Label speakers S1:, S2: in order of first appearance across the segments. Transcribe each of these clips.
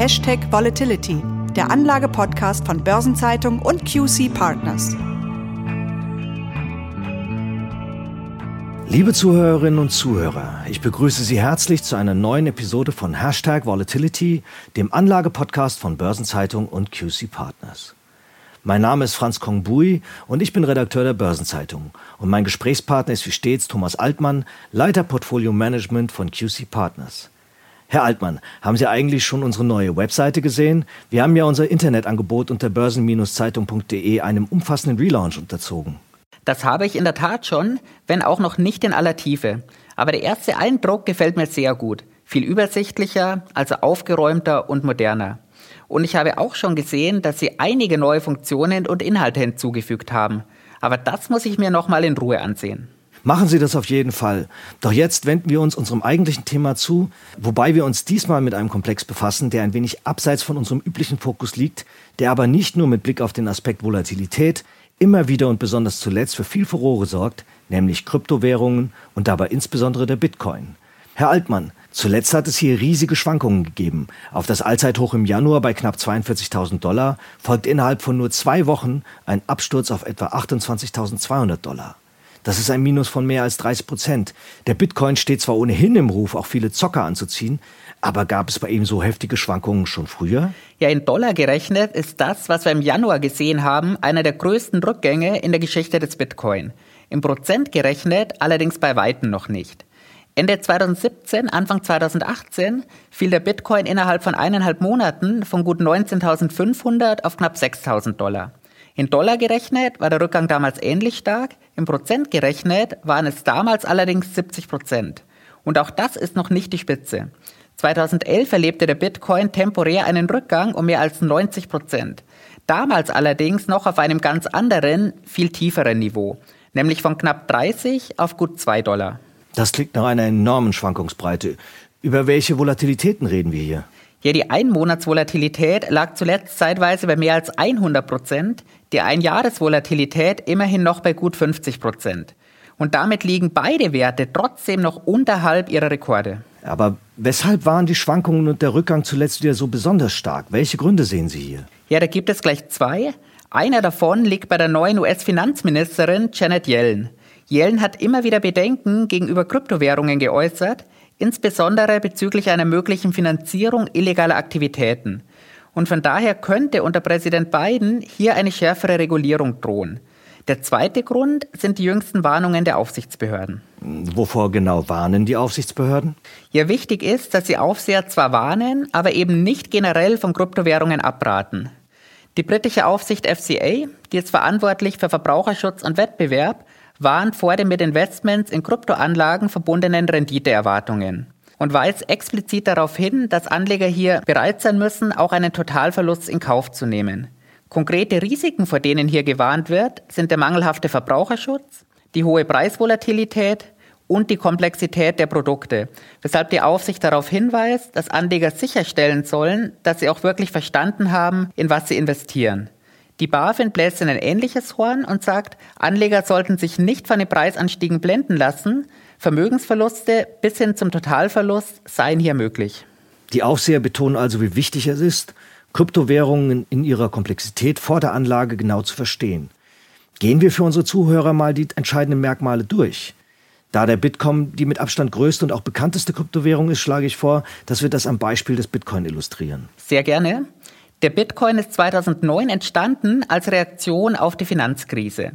S1: Hashtag Volatility, der Anlage-Podcast von Börsenzeitung und QC Partners.
S2: Liebe Zuhörerinnen und Zuhörer, ich begrüße Sie herzlich zu einer neuen Episode von Hashtag Volatility, dem Anlage-Podcast von Börsenzeitung und QC Partners. Mein Name ist Franz Kongbui und ich bin Redakteur der Börsenzeitung. Und mein Gesprächspartner ist wie stets Thomas Altmann, Leiter Portfolio Management von QC Partners. Herr Altmann, haben Sie eigentlich schon unsere neue Webseite gesehen? Wir haben ja unser Internetangebot unter börsen-zeitung.de einem umfassenden Relaunch unterzogen.
S3: Das habe ich in der Tat schon, wenn auch noch nicht in aller Tiefe. Aber der erste Eindruck gefällt mir sehr gut. Viel übersichtlicher, also aufgeräumter und moderner. Und ich habe auch schon gesehen, dass Sie einige neue Funktionen und Inhalte hinzugefügt haben. Aber das muss ich mir nochmal in Ruhe ansehen.
S2: Machen Sie das auf jeden Fall. Doch jetzt wenden wir uns unserem eigentlichen Thema zu, wobei wir uns diesmal mit einem Komplex befassen, der ein wenig abseits von unserem üblichen Fokus liegt, der aber nicht nur mit Blick auf den Aspekt Volatilität immer wieder und besonders zuletzt für viel Furore sorgt, nämlich Kryptowährungen und dabei insbesondere der Bitcoin. Herr Altmann, zuletzt hat es hier riesige Schwankungen gegeben. Auf das Allzeithoch im Januar bei knapp 42.000 Dollar folgt innerhalb von nur zwei Wochen ein Absturz auf etwa 28.200 Dollar. Das ist ein Minus von mehr als 30 Prozent. Der Bitcoin steht zwar ohnehin im Ruf, auch viele Zocker anzuziehen, aber gab es bei ihm so heftige Schwankungen schon früher?
S3: Ja, in Dollar gerechnet ist das, was wir im Januar gesehen haben, einer der größten Rückgänge in der Geschichte des Bitcoin. Im Prozent gerechnet allerdings bei Weitem noch nicht. Ende 2017, Anfang 2018 fiel der Bitcoin innerhalb von eineinhalb Monaten von gut 19.500 auf knapp 6.000 Dollar. In Dollar gerechnet war der Rückgang damals ähnlich stark, im Prozent gerechnet waren es damals allerdings 70 Prozent. Und auch das ist noch nicht die Spitze. 2011 erlebte der Bitcoin temporär einen Rückgang um mehr als 90 Prozent. Damals allerdings noch auf einem ganz anderen, viel tieferen Niveau, nämlich von knapp 30 auf gut 2 Dollar.
S2: Das klingt nach einer enormen Schwankungsbreite. Über welche Volatilitäten reden wir hier?
S3: Ja, die Einmonatsvolatilität lag zuletzt zeitweise bei mehr als 100 Prozent, die Einjahresvolatilität immerhin noch bei gut 50 Prozent. Und damit liegen beide Werte trotzdem noch unterhalb ihrer Rekorde.
S2: Aber weshalb waren die Schwankungen und der Rückgang zuletzt wieder so besonders stark? Welche Gründe sehen Sie hier?
S3: Ja, da gibt es gleich zwei. Einer davon liegt bei der neuen US-Finanzministerin Janet Yellen. Yellen hat immer wieder Bedenken gegenüber Kryptowährungen geäußert, insbesondere bezüglich einer möglichen Finanzierung illegaler Aktivitäten. Und von daher könnte unter Präsident Biden hier eine schärfere Regulierung drohen. Der zweite Grund sind die jüngsten Warnungen der Aufsichtsbehörden.
S2: Wovor genau warnen die Aufsichtsbehörden?
S3: Ja, wichtig ist, dass die Aufseher zwar warnen, aber eben nicht generell von Kryptowährungen abraten. Die britische Aufsicht FCA, die ist verantwortlich für Verbraucherschutz und Wettbewerb, warnt vor den mit Investments in Kryptoanlagen verbundenen Renditeerwartungen und weist explizit darauf hin, dass Anleger hier bereit sein müssen, auch einen Totalverlust in Kauf zu nehmen. Konkrete Risiken, vor denen hier gewarnt wird, sind der mangelhafte Verbraucherschutz, die hohe Preisvolatilität und die Komplexität der Produkte, weshalb die Aufsicht darauf hinweist, dass Anleger sicherstellen sollen, dass sie auch wirklich verstanden haben, in was sie investieren. Die BaFin bläst in ein ähnliches Horn und sagt, Anleger sollten sich nicht von den Preisanstiegen blenden lassen. Vermögensverluste bis hin zum Totalverlust seien hier möglich.
S2: Die Aufseher betonen also, wie wichtig es ist, Kryptowährungen in ihrer Komplexität vor der Anlage genau zu verstehen. Gehen wir für unsere Zuhörer mal die entscheidenden Merkmale durch. Da der Bitcoin die mit Abstand größte und auch bekannteste Kryptowährung ist, schlage ich vor, dass wir das am Beispiel des Bitcoin illustrieren.
S3: Sehr gerne. Der Bitcoin ist 2009 entstanden als Reaktion auf die Finanzkrise.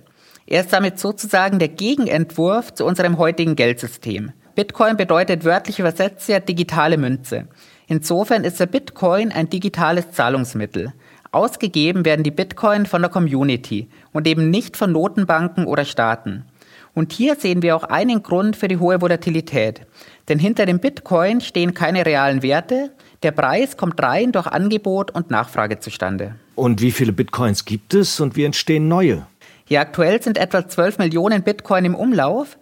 S3: Er ist damit sozusagen der Gegenentwurf zu unserem heutigen Geldsystem. Bitcoin bedeutet wörtlich übersetzt ja digitale Münze. Insofern ist der Bitcoin ein digitales Zahlungsmittel. Ausgegeben werden die Bitcoin von der Community und eben nicht von Notenbanken oder Staaten. Und hier sehen wir auch einen Grund für die hohe Volatilität. Denn hinter dem Bitcoin stehen keine realen Werte, der Preis kommt rein durch Angebot und Nachfrage zustande.
S2: Und wie viele Bitcoins gibt es und wie entstehen neue?
S3: Ja, aktuell sind etwa 12 Millionen Bitcoin im Umlauf.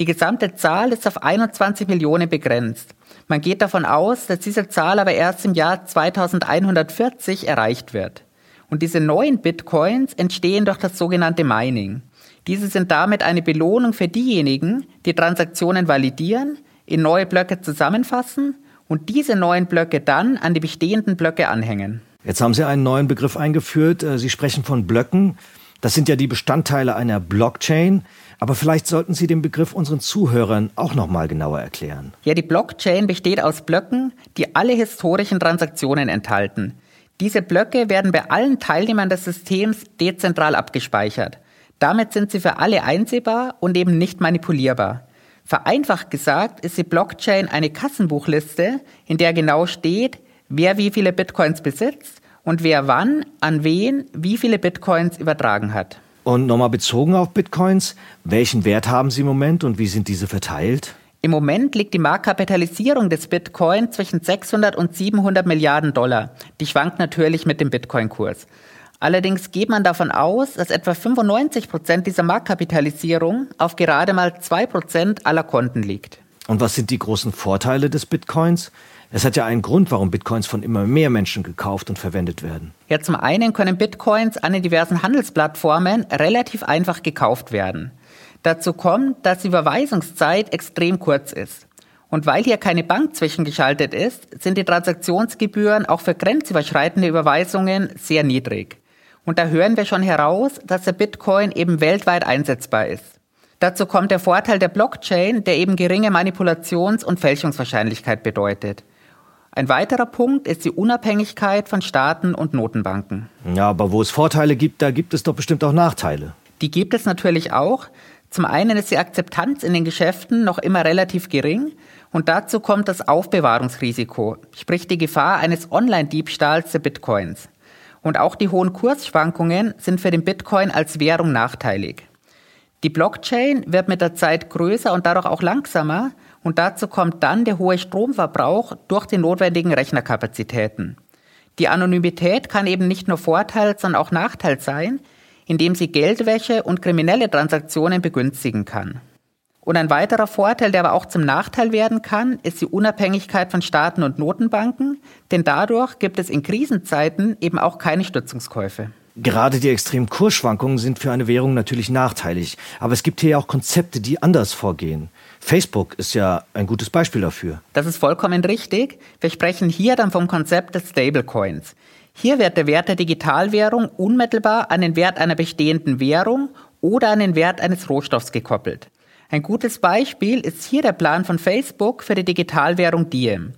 S3: Die gesamte Zahl ist auf 21 Millionen begrenzt. Man geht davon aus, dass diese Zahl aber erst im Jahr 2140 erreicht wird. Und diese neuen Bitcoins entstehen durch das sogenannte Mining. Diese sind damit eine Belohnung für diejenigen, die Transaktionen validieren, in neue Blöcke zusammenfassen und diese neuen Blöcke dann an die bestehenden Blöcke anhängen.
S2: Jetzt haben Sie einen neuen Begriff eingeführt. Äh, Sie sprechen von Blöcken. Das sind ja die Bestandteile einer Blockchain. Aber vielleicht sollten Sie den Begriff unseren Zuhörern auch noch mal genauer erklären.
S3: Ja, die Blockchain besteht aus Blöcken, die alle historischen Transaktionen enthalten. Diese Blöcke werden bei allen Teilnehmern des Systems dezentral abgespeichert. Damit sind sie für alle einsehbar und eben nicht manipulierbar. Vereinfacht gesagt ist die Blockchain eine Kassenbuchliste, in der genau steht, wer wie viele Bitcoins besitzt und wer wann an wen wie viele Bitcoins übertragen hat.
S2: Und nochmal bezogen auf Bitcoins, welchen Wert haben sie im Moment und wie sind diese verteilt?
S3: Im Moment liegt die Marktkapitalisierung des Bitcoin zwischen 600 und 700 Milliarden Dollar. Die schwankt natürlich mit dem Bitcoin-Kurs. Allerdings geht man davon aus, dass etwa 95 Prozent dieser Marktkapitalisierung auf gerade mal zwei Prozent aller Konten liegt.
S2: Und was sind die großen Vorteile des Bitcoins? Es hat ja einen Grund, warum Bitcoins von immer mehr Menschen gekauft und verwendet werden.
S3: Ja, zum einen können Bitcoins an den diversen Handelsplattformen relativ einfach gekauft werden. Dazu kommt, dass die Überweisungszeit extrem kurz ist. Und weil hier keine Bank zwischengeschaltet ist, sind die Transaktionsgebühren auch für grenzüberschreitende Überweisungen sehr niedrig. Und da hören wir schon heraus, dass der Bitcoin eben weltweit einsetzbar ist. Dazu kommt der Vorteil der Blockchain, der eben geringe Manipulations- und Fälschungswahrscheinlichkeit bedeutet. Ein weiterer Punkt ist die Unabhängigkeit von Staaten und Notenbanken.
S2: Ja, aber wo es Vorteile gibt, da gibt es doch bestimmt auch Nachteile.
S3: Die gibt es natürlich auch. Zum einen ist die Akzeptanz in den Geschäften noch immer relativ gering und dazu kommt das Aufbewahrungsrisiko, sprich die Gefahr eines Online-Diebstahls der Bitcoins. Und auch die hohen Kursschwankungen sind für den Bitcoin als Währung nachteilig. Die Blockchain wird mit der Zeit größer und dadurch auch langsamer, und dazu kommt dann der hohe Stromverbrauch durch die notwendigen Rechnerkapazitäten. Die Anonymität kann eben nicht nur Vorteil, sondern auch Nachteil sein, indem sie Geldwäsche und kriminelle Transaktionen begünstigen kann. Und ein weiterer Vorteil, der aber auch zum Nachteil werden kann, ist die Unabhängigkeit von Staaten und Notenbanken, denn dadurch gibt es in Krisenzeiten eben auch keine Stützungskäufe.
S2: Gerade die extremen Kursschwankungen sind für eine Währung natürlich nachteilig, aber es gibt hier auch Konzepte, die anders vorgehen. Facebook ist ja ein gutes Beispiel dafür.
S3: Das ist vollkommen richtig. Wir sprechen hier dann vom Konzept des Stablecoins. Hier wird der Wert der Digitalwährung unmittelbar an den Wert einer bestehenden Währung oder an den Wert eines Rohstoffs gekoppelt. Ein gutes Beispiel ist hier der Plan von Facebook für die Digitalwährung Diem.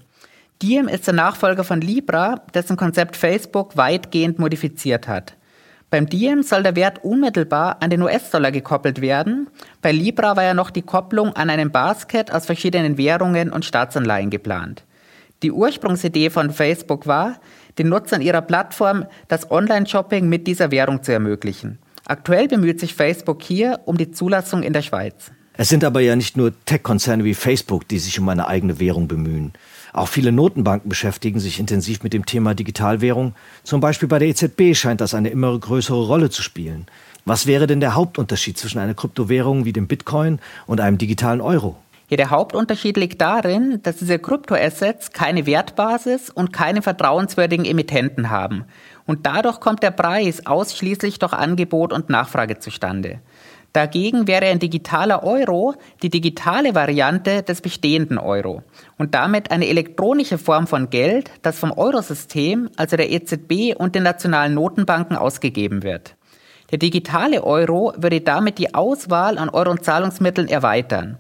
S3: Diem ist der Nachfolger von Libra, dessen Konzept Facebook weitgehend modifiziert hat. Beim Diem soll der Wert unmittelbar an den US-Dollar gekoppelt werden. Bei Libra war ja noch die Kopplung an einem Basket aus verschiedenen Währungen und Staatsanleihen geplant. Die Ursprungsidee von Facebook war, den Nutzern ihrer Plattform das Online-Shopping mit dieser Währung zu ermöglichen. Aktuell bemüht sich Facebook hier um die Zulassung in der Schweiz.
S2: Es sind aber ja nicht nur Tech-Konzerne wie Facebook, die sich um eine eigene Währung bemühen. Auch viele Notenbanken beschäftigen sich intensiv mit dem Thema Digitalwährung. Zum Beispiel bei der EZB scheint das eine immer größere Rolle zu spielen. Was wäre denn der Hauptunterschied zwischen einer Kryptowährung wie dem Bitcoin und einem digitalen Euro?
S3: Ja, der Hauptunterschied liegt darin, dass diese Kryptoassets keine Wertbasis und keine vertrauenswürdigen Emittenten haben. Und dadurch kommt der Preis ausschließlich durch Angebot und Nachfrage zustande. Dagegen wäre ein digitaler Euro die digitale Variante des bestehenden Euro und damit eine elektronische Form von Geld, das vom Eurosystem, also der EZB und den nationalen Notenbanken ausgegeben wird. Der digitale Euro würde damit die Auswahl an Euro- und Zahlungsmitteln erweitern.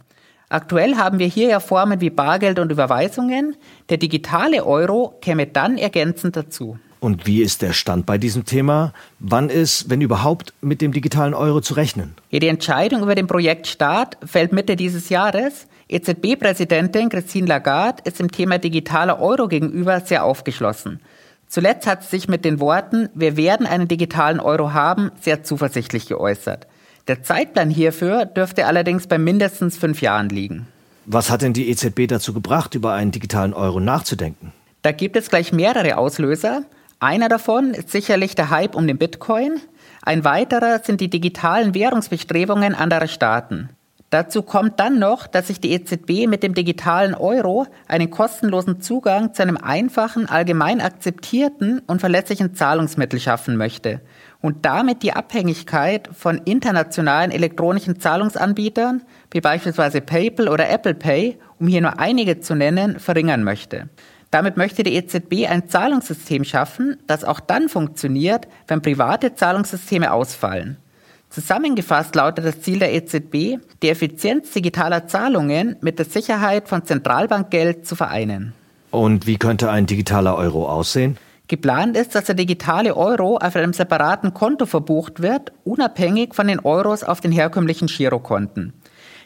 S3: Aktuell haben wir hier ja Formen wie Bargeld und Überweisungen. Der digitale Euro käme dann ergänzend dazu.
S2: Und wie ist der Stand bei diesem Thema? Wann ist, wenn überhaupt, mit dem digitalen Euro zu rechnen?
S3: Die Entscheidung über den Projektstart fällt Mitte dieses Jahres. EZB-Präsidentin Christine Lagarde ist dem Thema digitaler Euro gegenüber sehr aufgeschlossen. Zuletzt hat sie sich mit den Worten, wir werden einen digitalen Euro haben, sehr zuversichtlich geäußert. Der Zeitplan hierfür dürfte allerdings bei mindestens fünf Jahren liegen.
S2: Was hat denn die EZB dazu gebracht, über einen digitalen Euro nachzudenken?
S3: Da gibt es gleich mehrere Auslöser. Einer davon ist sicherlich der Hype um den Bitcoin. Ein weiterer sind die digitalen Währungsbestrebungen anderer Staaten. Dazu kommt dann noch, dass sich die EZB mit dem digitalen Euro einen kostenlosen Zugang zu einem einfachen, allgemein akzeptierten und verlässlichen Zahlungsmittel schaffen möchte und damit die Abhängigkeit von internationalen elektronischen Zahlungsanbietern wie beispielsweise PayPal oder Apple Pay, um hier nur einige zu nennen, verringern möchte. Damit möchte die EZB ein Zahlungssystem schaffen, das auch dann funktioniert, wenn private Zahlungssysteme ausfallen. Zusammengefasst lautet das Ziel der EZB, die Effizienz digitaler Zahlungen mit der Sicherheit von Zentralbankgeld zu vereinen.
S2: Und wie könnte ein digitaler Euro aussehen?
S3: Geplant ist, dass der digitale Euro auf einem separaten Konto verbucht wird, unabhängig von den Euros auf den herkömmlichen Girokonten.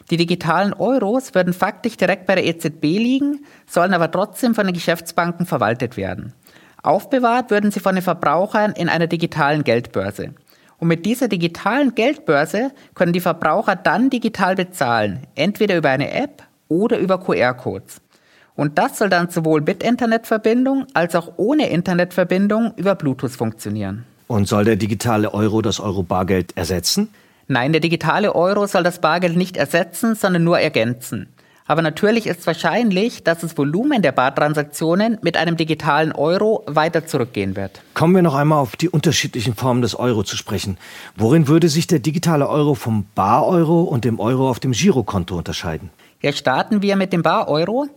S3: Die digitalen Euros würden faktisch direkt bei der EZB liegen, sollen aber trotzdem von den Geschäftsbanken verwaltet werden. Aufbewahrt würden sie von den Verbrauchern in einer digitalen Geldbörse. Und mit dieser digitalen Geldbörse können die Verbraucher dann digital bezahlen, entweder über eine App oder über QR-Codes. Und das soll dann sowohl mit Internetverbindung als auch ohne Internetverbindung über Bluetooth funktionieren.
S2: Und soll der digitale Euro das Euro-Bargeld ersetzen?
S3: Nein, der digitale Euro soll das Bargeld nicht ersetzen, sondern nur ergänzen. Aber natürlich ist wahrscheinlich, dass das Volumen der Bartransaktionen mit einem digitalen Euro weiter zurückgehen wird.
S2: Kommen wir noch einmal auf die unterschiedlichen Formen des Euro zu sprechen. Worin würde sich der digitale Euro vom Bar-Euro und dem Euro auf dem Girokonto unterscheiden?
S3: Ja, starten wir mit dem Bar-Euro.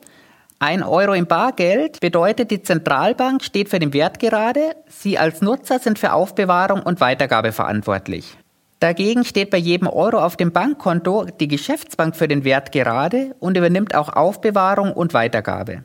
S3: Ein Euro im Bargeld bedeutet, die Zentralbank steht für den Wert gerade. Sie als Nutzer sind für Aufbewahrung und Weitergabe verantwortlich. Dagegen steht bei jedem Euro auf dem Bankkonto die Geschäftsbank für den Wert gerade und übernimmt auch Aufbewahrung und Weitergabe.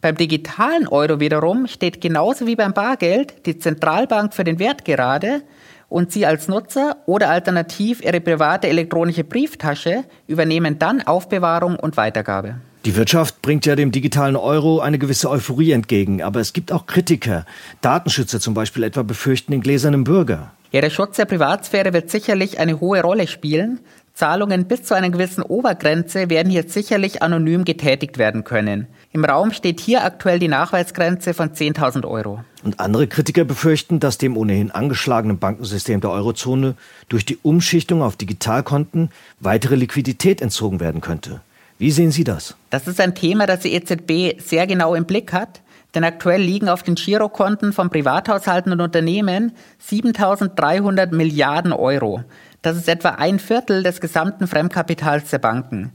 S3: Beim digitalen Euro wiederum steht genauso wie beim Bargeld die Zentralbank für den Wert gerade und Sie als Nutzer oder alternativ Ihre private elektronische Brieftasche übernehmen dann Aufbewahrung und Weitergabe.
S2: Die Wirtschaft bringt ja dem digitalen Euro eine gewisse Euphorie entgegen, aber es gibt auch Kritiker. Datenschützer zum Beispiel etwa befürchten den gläsernen Bürger.
S3: Der Schutz der Privatsphäre wird sicherlich eine hohe Rolle spielen. Zahlungen bis zu einer gewissen Obergrenze werden hier sicherlich anonym getätigt werden können. Im Raum steht hier aktuell die Nachweisgrenze von 10.000 Euro.
S2: Und andere Kritiker befürchten, dass dem ohnehin angeschlagenen Bankensystem der Eurozone durch die Umschichtung auf Digitalkonten weitere Liquidität entzogen werden könnte. Wie sehen Sie das?
S3: Das ist ein Thema, das die EZB sehr genau im Blick hat. Denn aktuell liegen auf den Girokonten von Privathaushalten und Unternehmen 7300 Milliarden Euro. Das ist etwa ein Viertel des gesamten Fremdkapitals der Banken.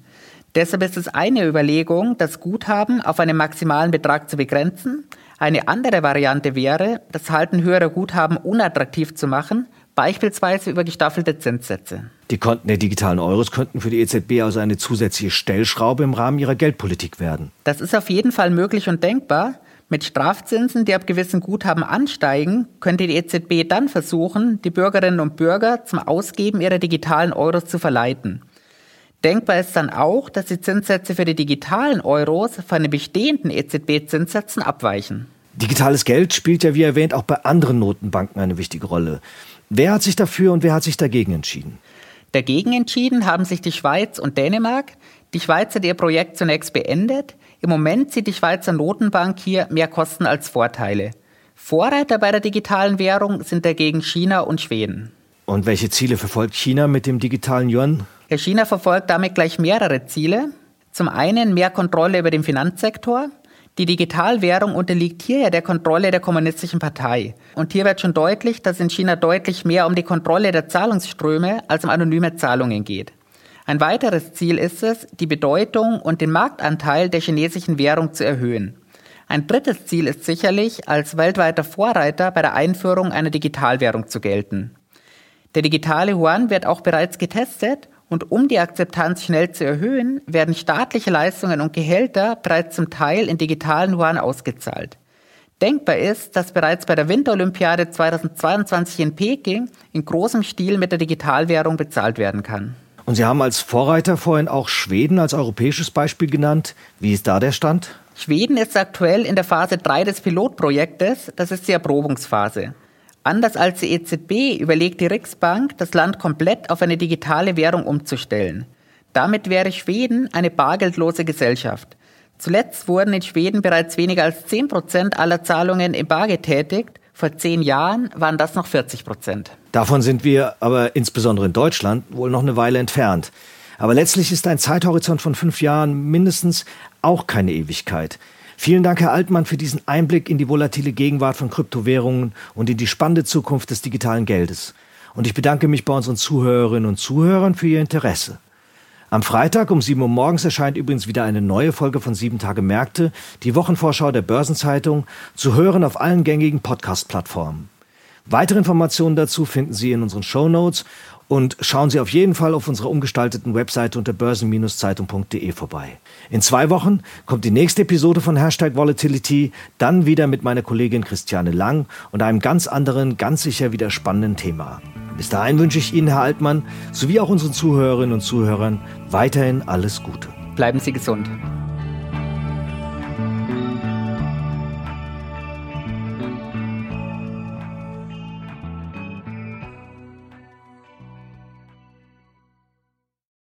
S3: Deshalb ist es eine Überlegung, das Guthaben auf einen maximalen Betrag zu begrenzen. Eine andere Variante wäre, das Halten höherer Guthaben unattraktiv zu machen, beispielsweise über gestaffelte Zinssätze.
S2: Die Konten der digitalen Euros könnten für die EZB also eine zusätzliche Stellschraube im Rahmen ihrer Geldpolitik werden.
S3: Das ist auf jeden Fall möglich und denkbar. Mit Strafzinsen, die ab gewissen Guthaben ansteigen, könnte die EZB dann versuchen, die Bürgerinnen und Bürger zum Ausgeben ihrer digitalen Euros zu verleiten. Denkbar ist dann auch, dass die Zinssätze für die digitalen Euros von den bestehenden EZB-Zinssätzen abweichen.
S2: Digitales Geld spielt ja, wie erwähnt, auch bei anderen Notenbanken eine wichtige Rolle. Wer hat sich dafür und wer hat sich dagegen entschieden?
S3: Dagegen entschieden haben sich die Schweiz und Dänemark. Die Schweiz hat ihr Projekt zunächst beendet. Im Moment sieht die Schweizer Notenbank hier mehr Kosten als Vorteile. Vorreiter bei der digitalen Währung sind dagegen China und Schweden.
S2: Und welche Ziele verfolgt China mit dem digitalen Yuan?
S3: Ja, China verfolgt damit gleich mehrere Ziele. Zum einen mehr Kontrolle über den Finanzsektor. Die Digitalwährung unterliegt hier ja der Kontrolle der Kommunistischen Partei. Und hier wird schon deutlich, dass in China deutlich mehr um die Kontrolle der Zahlungsströme als um anonyme Zahlungen geht. Ein weiteres Ziel ist es, die Bedeutung und den Marktanteil der chinesischen Währung zu erhöhen. Ein drittes Ziel ist sicherlich, als weltweiter Vorreiter bei der Einführung einer Digitalwährung zu gelten. Der digitale Yuan wird auch bereits getestet und um die Akzeptanz schnell zu erhöhen, werden staatliche Leistungen und Gehälter bereits zum Teil in digitalen Yuan ausgezahlt. Denkbar ist, dass bereits bei der Winterolympiade 2022 in Peking in großem Stil mit der Digitalwährung bezahlt werden kann.
S2: Und Sie haben als Vorreiter vorhin auch Schweden als europäisches Beispiel genannt. Wie ist da der Stand?
S3: Schweden ist aktuell in der Phase 3 des Pilotprojektes, das ist die Erprobungsphase. Anders als die EZB überlegt die Riksbank, das Land komplett auf eine digitale Währung umzustellen. Damit wäre Schweden eine bargeldlose Gesellschaft. Zuletzt wurden in Schweden bereits weniger als 10 Prozent aller Zahlungen im Bar getätigt vor zehn Jahren waren das noch 40 Prozent.
S2: Davon sind wir aber insbesondere in Deutschland wohl noch eine Weile entfernt. Aber letztlich ist ein Zeithorizont von fünf Jahren mindestens auch keine Ewigkeit. Vielen Dank, Herr Altmann, für diesen Einblick in die volatile Gegenwart von Kryptowährungen und in die spannende Zukunft des digitalen Geldes. Und ich bedanke mich bei unseren Zuhörerinnen und Zuhörern für Ihr Interesse. Am Freitag um 7 Uhr morgens erscheint übrigens wieder eine neue Folge von 7 Tage Märkte, die Wochenvorschau der Börsenzeitung, zu hören auf allen gängigen Podcast-Plattformen. Weitere Informationen dazu finden Sie in unseren Show Notes und schauen Sie auf jeden Fall auf unserer umgestalteten Webseite unter börsen-zeitung.de vorbei. In zwei Wochen kommt die nächste Episode von Hashtag Volatility, dann wieder mit meiner Kollegin Christiane Lang und einem ganz anderen, ganz sicher wieder spannenden Thema. Bis dahin wünsche ich Ihnen, Herr Altmann, sowie auch unseren Zuhörerinnen und Zuhörern weiterhin alles Gute.
S3: Bleiben Sie gesund.